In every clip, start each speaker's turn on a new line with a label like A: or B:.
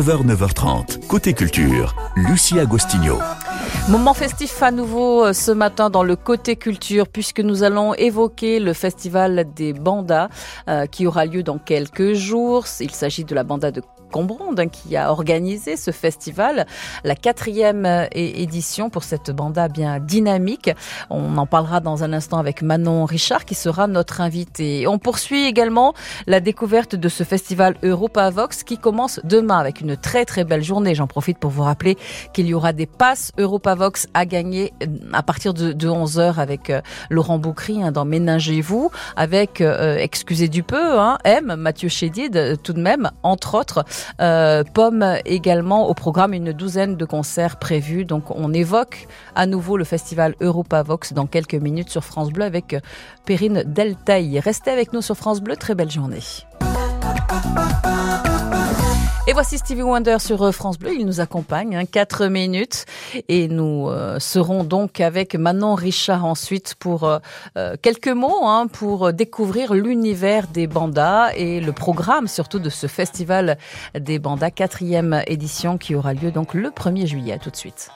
A: 9h, 9h30. Côté culture, Lucie Agostinho.
B: Moment festif à nouveau euh, ce matin dans le côté culture puisque nous allons évoquer le festival des bandas euh, qui aura lieu dans quelques jours. Il s'agit de la banda de Combronde hein, qui a organisé ce festival, la quatrième euh, édition pour cette banda bien dynamique. On en parlera dans un instant avec Manon Richard qui sera notre invité. On poursuit également la découverte de ce festival Europa Vox qui commence demain avec une très très belle journée. J'en profite pour vous rappeler qu'il y aura des passes Europa Vox à gagner euh, à partir de, 11h avec euh, Laurent Boucry hein, dans Ménagez-vous, avec, excusez du peu, hein, M, Mathieu Chédid tout de même, entre autres. Euh, Pomme également au programme une douzaine de concerts prévus. Donc on évoque à nouveau le festival Europa Vox dans quelques minutes sur France Bleu avec Perrine Deltaï. Restez avec nous sur France Bleu. Très belle journée. Et voici Stevie Wonder sur euh, France Bleu. Il nous accompagne, hein, 4 minutes. Et nous euh, serons donc avec Manon Richard ensuite pour euh, quelques mots, hein, pour découvrir l'univers des bandas et le programme surtout de ce festival des bandas, quatrième édition qui aura lieu donc le 1er juillet. tout de suite.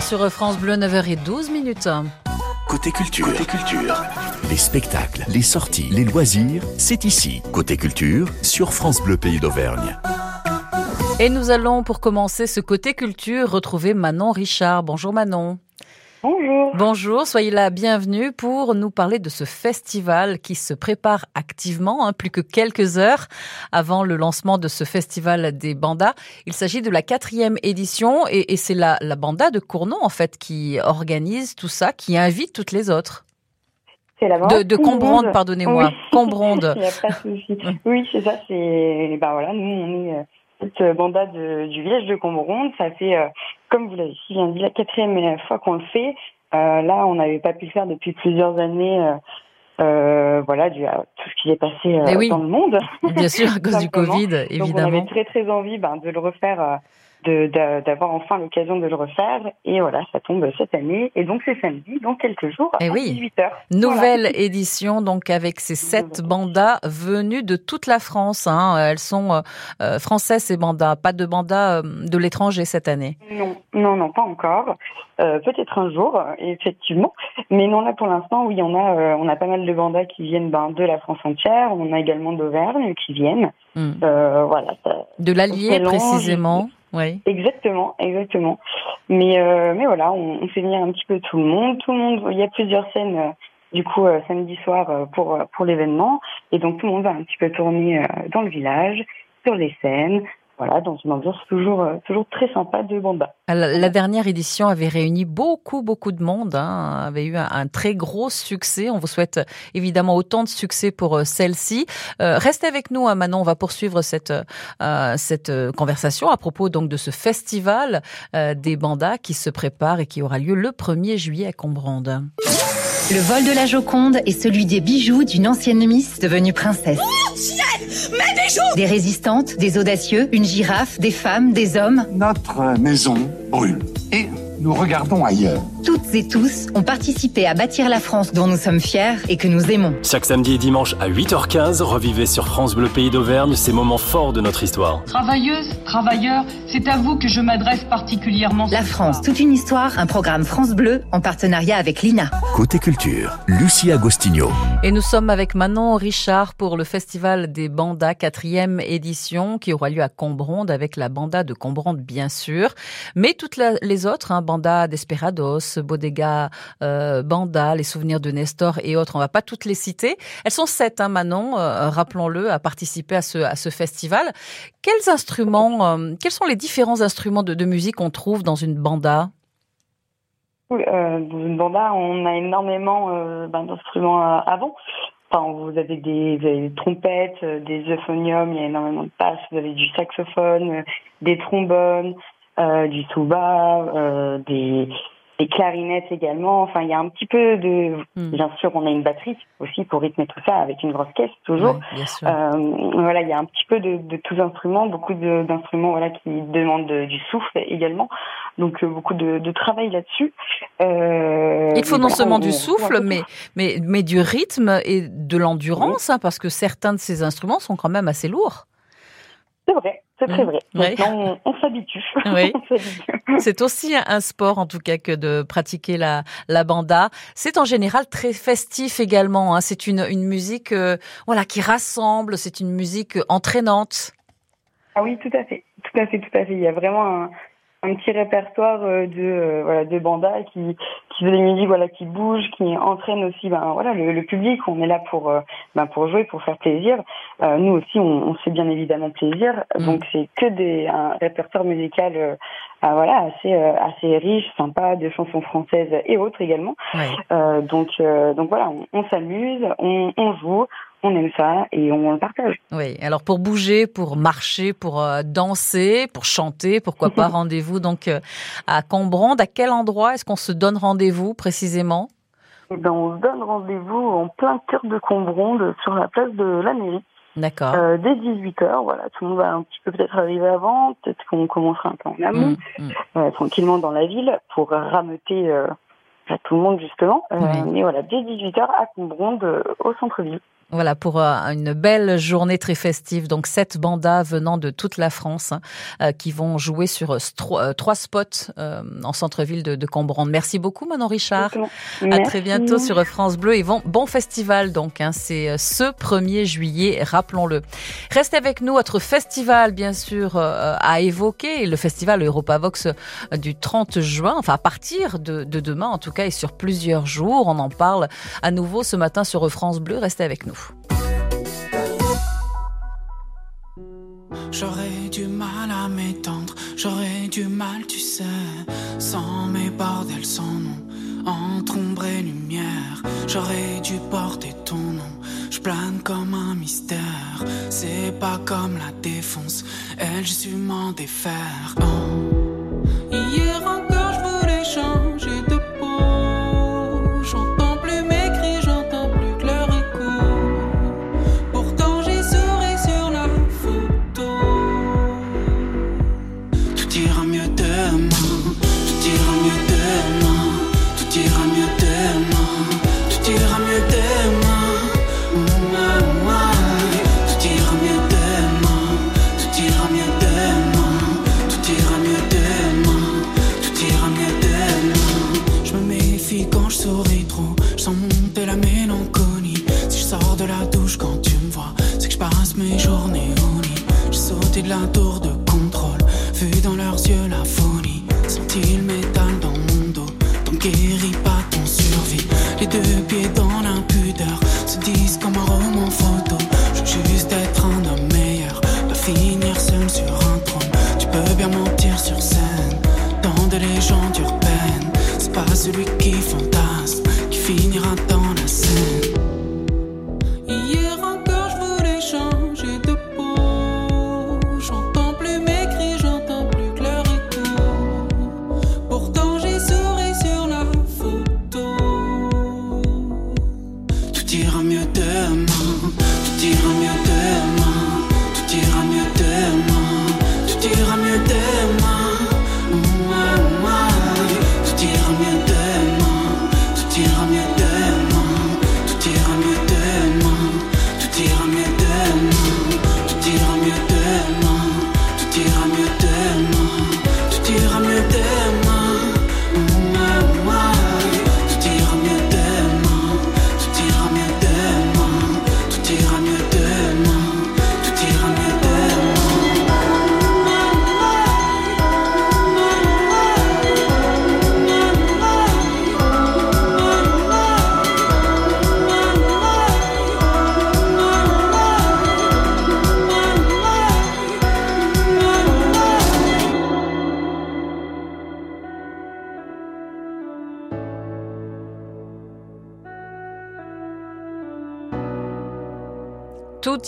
B: Sur France Bleu, 9h12 minutes.
A: Côté culture. Côté culture. Les spectacles, les sorties, les loisirs, c'est ici. Côté culture, sur France Bleu Pays d'Auvergne.
B: Et nous allons, pour commencer ce côté culture, retrouver Manon Richard. Bonjour Manon.
C: Bonjour. Bonjour, soyez la bienvenue pour nous parler de ce festival qui se prépare activement, hein, plus que quelques heures avant le lancement de ce festival des bandas. Il s'agit de la quatrième édition et, c'est la, la banda de Cournon en fait qui organise tout ça, qui invite toutes les autres.
D: C'est la
C: de, de Combronde, pardonnez-moi. Oui. Combronde.
D: Il n'y a pas de souci. Oui, c'est ça. C'est ben voilà, nous on est euh, cette banda de, du village de Combronde. Ça fait, euh, comme vous l'avez si bien dit, la quatrième fois qu'on le fait. Euh, là, on n'avait pas pu le faire depuis plusieurs années. Euh, euh voilà, dû à tout ce qui est passé euh,
C: oui.
D: dans le monde.
C: Bien sûr, à cause du Covid, évidemment. Donc, on
D: avait très très envie ben, de le refaire d'avoir enfin l'occasion de le refaire. Et voilà, ça tombe cette année. Et donc c'est samedi, dans quelques jours,
C: et
D: à
C: oui.
D: 18h.
C: Nouvelle édition, donc avec ces sept bandas venus de toute la France. Hein. Elles sont euh, euh, françaises, ces bandas, pas de bandas euh, de l'étranger cette année.
D: Non, non, non, pas encore. Euh, Peut-être un jour, effectivement. Mais non, là pour l'instant, oui, on a, on a pas mal de bandas qui viennent ben, de la France entière. On a également d'Auvergne qui viennent.
C: Mm.
D: voilà.
C: De l'Allier précisément.
D: Oui. Exactement, exactement. Mais euh, mais voilà, on, fait venir un petit peu tout le monde. Tout le monde, il y a plusieurs scènes euh, du coup euh, samedi soir pour pour l'événement et donc tout le monde va un petit peu tourner dans le village, sur les scènes, voilà, dans une ambiance toujours, euh, toujours très sympa de banda.
C: La, la dernière édition avait réuni beaucoup, beaucoup de monde, hein, avait eu un, très gros succès. On vous souhaite évidemment autant de succès pour euh, celle-ci. Euh, restez avec nous, hein, Manon, on va poursuivre cette, euh, cette conversation à propos donc de ce festival des bandas qui se prépare et qui aura lieu le 1er juillet à Combronde.
E: Le vol de la Joconde est celui des bijoux d'une ancienne Miss devenue princesse.
F: Oh, ciel Mes bijoux
E: Des résistantes, des audacieux, une girafe, des femmes, des hommes.
G: Notre maison brûle. Et nous regardons ailleurs.
E: Toutes et tous ont participé à bâtir la France dont nous sommes fiers et que nous aimons.
H: Chaque samedi et dimanche à 8h15, revivez sur France Bleu Pays d'Auvergne ces moments forts de notre histoire.
I: Travailleuses, travailleurs, c'est à vous que je m'adresse particulièrement.
E: La France, toute une histoire, un programme France Bleu en partenariat avec l'INA.
A: Côté culture, Lucie Agostinho.
C: Et nous sommes avec Manon Richard pour le Festival des Bandas, quatrième édition, qui aura lieu à Combronde avec la banda de Combronde, bien sûr. Mais toutes les autres, hein, banda Desperados, Bodega, euh, Banda, les souvenirs de Nestor et autres. On va pas toutes les citer. Elles sont sept, hein, Manon, euh, rappelons-le, à participer à ce, à ce festival. Quels instruments, euh, quels sont les différents instruments de, de musique qu'on trouve dans une banda?
D: Oui, euh, dans une banda, on a énormément euh, ben, d'instruments avant. Enfin, vous avez des, vous avez des trompettes, des euphoniums, il y a énormément de basses, vous avez du saxophone, des trombones, euh, du tuba, euh, des, des clarinettes également. Enfin, il y a un petit peu de.
C: Hmm.
D: Bien sûr, on a une batterie aussi pour rythmer tout ça avec une grosse caisse toujours.
C: Ouais, bien sûr.
D: Euh, voilà, il y a un petit peu de, de tous instruments, beaucoup d'instruments voilà qui demandent de- du souffle également. Donc euh, beaucoup de, de travail là-dessus. Euh,
C: Il faut non seulement du souffle, mais, mais, mais du rythme et de l'endurance, hein, parce que certains de ces instruments sont quand même assez lourds.
D: C'est vrai, c'est très vrai. Maintenant, on, on s'habitue.
C: Oui. C'est aussi un- un sport, en tout cas, que de pratiquer la, la banda. C'est en général très festif également. hein. C'est une, une musique euh, voilà, qui rassemble, c'est une musique entraînante.
D: Ah oui, tout à fait, tout à fait, tout à fait. Il y a vraiment un, un petit répertoire euh, de euh, voilà de bandas qui qui fait des musiques voilà qui bougent, qui entraînent aussi ben voilà le, le public. On est là pour euh, ben pour jouer, pour faire plaisir. Euh, nous aussi, on, on fait bien évidemment plaisir.
C: Mm.
D: Donc c'est que des un répertoire musical euh, ah, voilà assez euh, assez riche, sympa, de chansons françaises et autres également. Euh, donc euh, donc voilà, on, on s'amuse, on, on joue, on aime ça et on le partage.
C: Oui, alors pour bouger, pour marcher, pour euh, danser, pour chanter, pourquoi pas rendez-vous donc euh, à Combronde. À quel endroit est-ce qu'on se donne rendez-vous précisément?
D: Eh ben, on se donne rendez-vous en plein cœur de Combronde sur la place de la mairie
C: D'accord.
D: euh, dès 18h. Voilà, tout le monde va un petit peu peut-être arriver avant, peut-être qu'on commencera un peu en amont,
C: Mm, mm.
D: euh, tranquillement dans la ville pour rameuter euh, à tout le monde justement.
C: Oui.
D: Mais voilà, dès 18h à Combronde, au centre-ville.
C: Voilà, pour euh, une belle journée très festive. Donc, sept bandas venant de toute la France hein, euh, qui vont jouer sur euh, trois spots en centre-ville de, de Combronde. Merci beaucoup, Manon Richard. À très bientôt sur France Bleu. Et bon, bon festival, donc. Hein, C'est ce 1er juillet, rappelons-le. Restez avec nous. Votre festival, bien sûr, a évoqué le festival Europavox du 30 juin, enfin à partir de, de demain en tout cas, et sur plusieurs jours. On en parle à nouveau ce matin sur France Bleu. Restez avec nous.
J: J'aurais du mal à m'étendre, j'aurais du mal, tu sais, sans mes bordels, sans nom, entre ombre et lumière. J'aurais dû porter ton nom, je plane comme un mystère. C'est pas comme la défonce, elle, su m'en défaire. Oh. Mes journées au lit. J'ai sauté de la tour de contrôle, vu dans leurs yeux la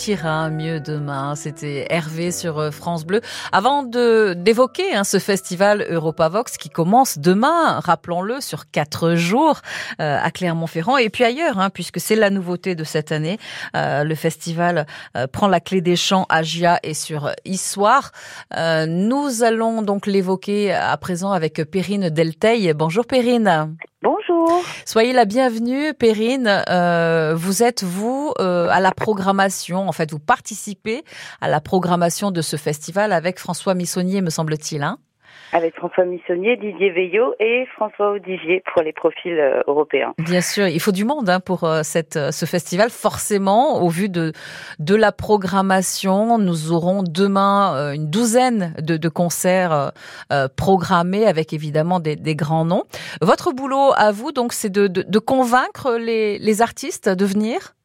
J: ira mieux demain.
C: C'était Hervé sur euh, France Bleu. Avant de d'évoquer hein, ce festival Europavox qui commence demain, rappelons-le, sur quatre jours euh, à Clermont-Ferrand et puis ailleurs, hein, puisque c'est la nouveauté de cette année. Euh, le festival euh, prend la clé des champs à Gia et sur Issoire. Euh, nous allons donc l'évoquer à présent avec Perrine Delteil. Bonjour Perrine.
K: Bonjour.
C: Soyez la bienvenue, Perrine. Euh, vous êtes, vous, euh, à la programmation. En fait, vous participez à la programmation de ce festival avec François Missonnier, me semble-t-il. Hein
K: Avec François Missonnier, Didier Veillot et François Audigier pour les profils euh, européens.
C: Bien sûr, il faut du monde hein, pour euh, euh, ce festival. Forcément, au vu de, de la programmation, nous aurons demain une douzaine de, concerts programmés avec évidemment des, des grands noms. Votre boulot à vous, donc, c'est de, de, de convaincre les, les artistes de venir?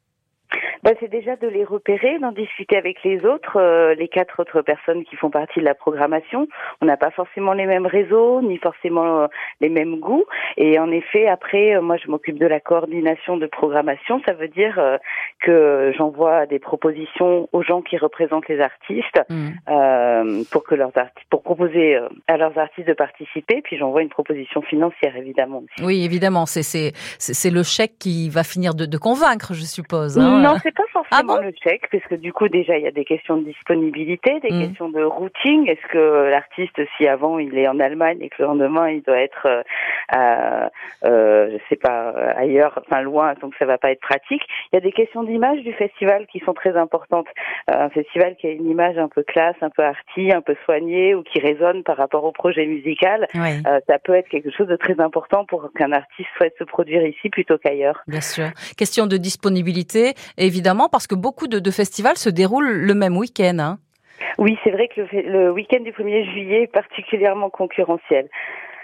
K: Bah, c'est déjà de les repérer, d'en discuter avec les autres, euh, les quatre autres personnes qui font partie de la programmation. On n'a pas forcément les mêmes réseaux, ni forcément euh, les mêmes goûts. Et en effet, après, euh, moi, je m'occupe de la coordination de programmation. Ça veut dire euh, que j'envoie des propositions aux gens qui représentent les artistes euh, pour que leurs artistes, pour proposer à leurs artistes de participer. Puis j'envoie une proposition financière, évidemment. aussi.
C: Oui, évidemment, c'est c'est c'est c'est le chèque qui va finir de, de convaincre, je suppose. hein.
K: Non, c'est pas forcément le chèque, parce que du coup déjà il y a des questions de disponibilité, des questions de routing. Est-ce que l'artiste, si avant il est en Allemagne et que le lendemain il doit être, euh, euh, je sais pas, ailleurs, enfin loin, donc ça va pas être pratique. Il y a des questions d'image du festival qui sont très importantes. Euh, un festival qui a une image un peu classe, un peu arty, un peu soignée ou qui résonne par rapport au projet musical, euh, ça peut être quelque chose de très important pour qu'un artiste souhaite se produire ici plutôt qu'ailleurs.
C: Bien sûr. Question de disponibilité, évidemment, parce que beaucoup de, de festivals se déroulent le même week-end. Hein.
K: Oui, c'est vrai que le, le week-end du 1er juillet est particulièrement concurrentiel.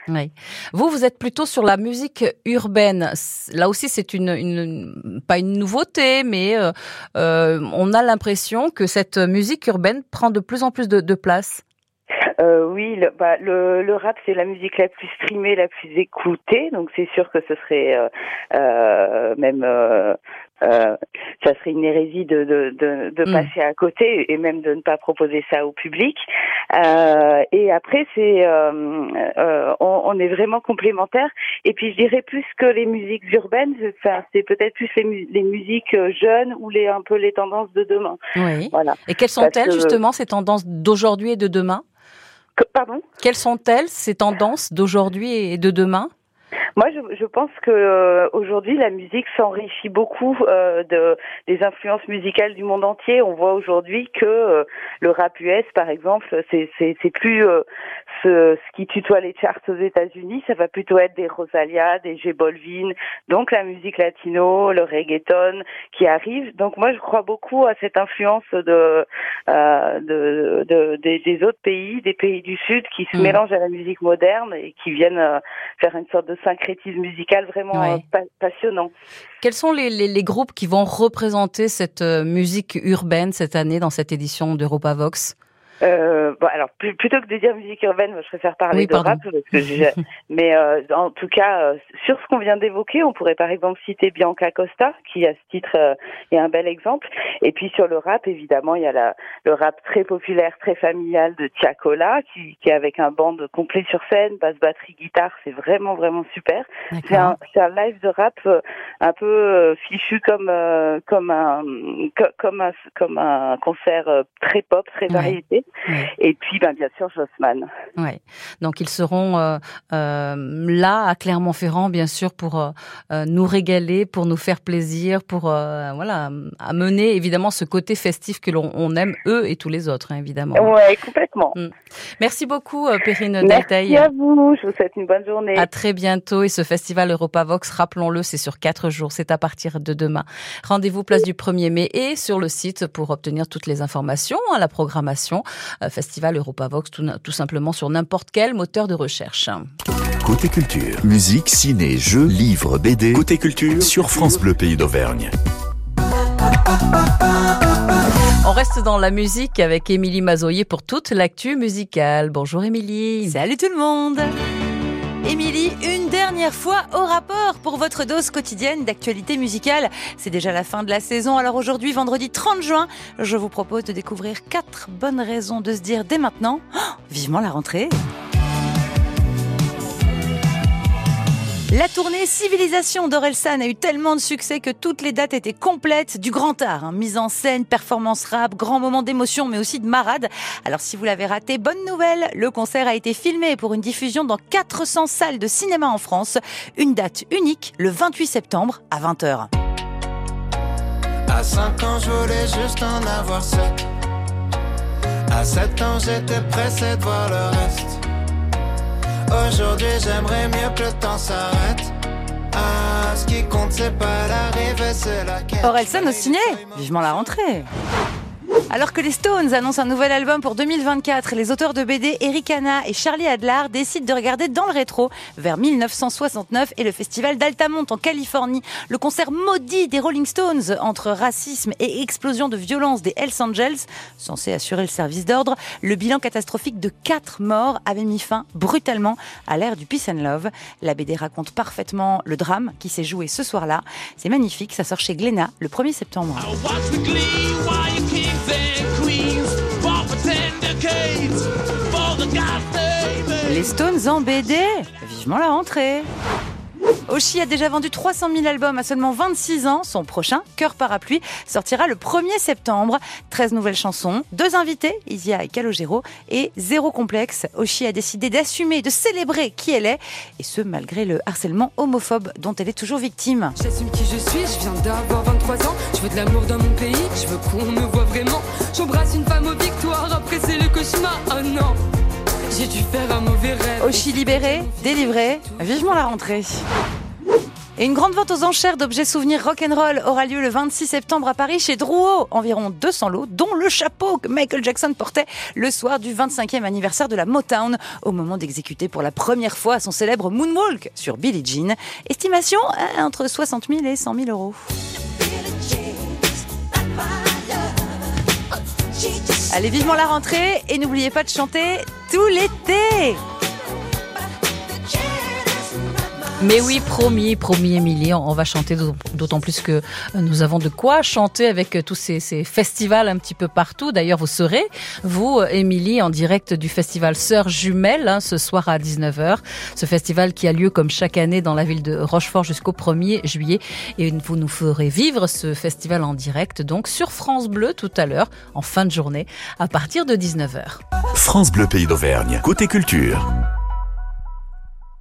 C: Oui. Vous, vous êtes plutôt sur la musique urbaine. Là aussi, c'est une, une, pas une nouveauté, mais euh, euh, on a l'impression que cette musique urbaine prend de plus en plus de, de place.
K: Euh, oui, le, bah, le, le rap c'est la musique la plus streamée, la plus écoutée, donc c'est sûr que ce serait euh, euh, même euh, euh, ça serait une hérésie de, de, de, de mm. passer à côté et même de ne pas proposer ça au public. Euh, et après, c'est euh, on, on, est vraiment complémentaires. Et puis, je dirais plus que les musiques urbaines, c'est peut-être plus les, les, musiques jeunes ou les un peu les tendances de demain.
C: Oui. Voilà. Et quelles sont-elles justement ces tendances d'aujourd'hui et de demain? Quelles sont-elles ces tendances d'aujourd'hui et de demain?
K: Moi, je, je, pense que euh, aujourd'hui, la musique s'enrichit beaucoup euh, de des influences musicales du monde entier. On voit aujourd'hui que euh, le rap US, par exemple, c'est c'est plus euh, ce, ce, qui tutoie les charts aux États-Unis. Ça va plutôt être des Rosalia, des J Bolvin, donc la musique latino, le reggaeton qui arrive. Donc moi, je crois beaucoup à cette influence de, euh, de, de des, des, autres pays, des pays du Sud, qui se mm. mélangent à la musique moderne et qui viennent faire une sorte de syncrétisme musical vraiment euh, passionnant.
C: Quels sont les, les, les, groupes qui vont représenter cette euh, musique urbaine cette année dans cette édition d'Europa Vox?
K: Euh, bon, alors plutôt que de dire musique urbaine, moi, je préfère parler de rap, parce que mais euh, en tout cas, euh, sur ce qu'on vient d'évoquer, on pourrait par exemple citer Bianca Costa, qui à ce titre euh, est un bel exemple. Et puis sur le rap, évidemment, il y a la, le rap très populaire, très familial de Tiakola, qui, qui est avec un band complet sur scène, basse, batterie, guitare, c'est vraiment vraiment super. C'est un, un, live de rap un peu fichu comme comme un comme un comme un concert très pop, très variété. Et puis, ben, bien sûr, Jossman.
C: Ouais. Donc, ils seront euh, euh, là à Clermont-Ferrand, bien sûr, pour euh, nous régaler, pour nous faire plaisir, pour voilà, amener évidemment ce côté festif que l'on aime eux et tous les autres, hein, évidemment.
K: Ouais, complètement. Mm.
C: Merci beaucoup, Perrine
K: Merci à vous. Je vous souhaite une bonne journée.
C: À très bientôt. Et ce festival Europavox, rappelons-le, c'est sur quatre jours. C'est à partir de demain. Rendez-vous place du 1er mai et sur le site pour obtenir toutes les informations, à la programmation. Euh, festival Europavox, tout, tout simplement sur n'importe quel moteur de recherche.
A: Côté culture, musique, ciné, jeux, livres, BD. Côté culture sur France Bleu Pays d'Auvergne.
C: On reste dans la musique avec Émilie Mazoyer pour toute l'actu musicale. Bonjour Émilie.
L: Salut tout le monde. Émilie, une dernière fois au rapport pour votre dose quotidienne d'actualité musicale. C'est déjà la fin de la saison, alors aujourd'hui, vendredi 30 juin, je vous propose de découvrir quatre bonnes raisons de se dire dès maintenant, oh, vivement la rentrée. La tournée Civilisation d'Orelsan a eu tellement de succès que toutes les dates étaient complètes du grand art. Hein. Mise en scène, performance rap, grand moment d'émotion, mais aussi de marade. Alors si vous l'avez raté, bonne nouvelle, le concert a été filmé pour une diffusion dans 400 salles de cinéma en France. Une date unique, le 28 septembre à 20h.
M: À 5 ans, je voulais juste en avoir 7. À 7 ans, j'étais de voir le reste. Aujourd'hui j'aimerais mieux que le temps s'arrête. Ah, ce qui compte c'est pas l'arrivée, c'est la quête.
L: Orelsan au ciné Vivement la rentrée alors que les Stones annoncent un nouvel album pour 2024, les auteurs de BD Eric Hanna et Charlie Adler décident de regarder dans le rétro vers 1969 et le festival d'Altamont en Californie. Le concert maudit des Rolling Stones entre racisme et explosion de violence des Hells Angels, censé assurer le service d'ordre. Le bilan catastrophique de quatre morts avait mis fin brutalement à l'ère du peace and love. La BD raconte parfaitement le drame qui s'est joué ce soir-là. C'est magnifique, ça sort chez Glénat le 1er septembre. Les Stones en BD Vivement la rentrée Oshi a déjà vendu 300 000 albums à seulement 26 ans. Son prochain, Cœur Parapluie, sortira le 1er septembre. 13 nouvelles chansons, deux invités, Isia et Calogero, et zéro complexe. Oshi a décidé d'assumer, de célébrer qui elle est, et ce malgré le harcèlement homophobe dont elle est toujours victime.
N: J'assume qui je suis, je viens d'avoir 23 ans. Je veux de l'amour dans mon pays, je veux qu'on me voit vraiment. J'embrasse une femme aux victoires, après c'est le cauchemar. Oh non! J'ai dû faire un mauvais rêve.
L: Oshi libéré, délivré, vivement la rentrée. Et une grande vente aux enchères d'objets souvenirs rock'n'roll aura lieu le 26 septembre à Paris chez Drouot. Environ 200 lots, dont le chapeau que Michael Jackson portait le soir du 25e anniversaire de la Motown, au moment d'exécuter pour la première fois son célèbre Moonwalk sur Billie Jean. Estimation euh, entre 60 000 et 100 000 euros. Allez, vivement la rentrée et n'oubliez pas de chanter tout l'été.
C: Mais oui, promis, promis, Émilie, on va chanter d'autant plus que nous avons de quoi chanter avec tous ces, festivals un petit peu partout. D'ailleurs, vous serez, vous, Émilie, en direct du festival Sœurs Jumelles, hein, ce soir à 19h. Ce festival qui a lieu comme chaque année dans la ville de Rochefort jusqu'au 1er juillet. Et vous nous ferez vivre ce festival en direct, donc sur France Bleu tout à l'heure, en fin de journée, à partir de 19h.
A: France Bleu Pays d'Auvergne, côté culture.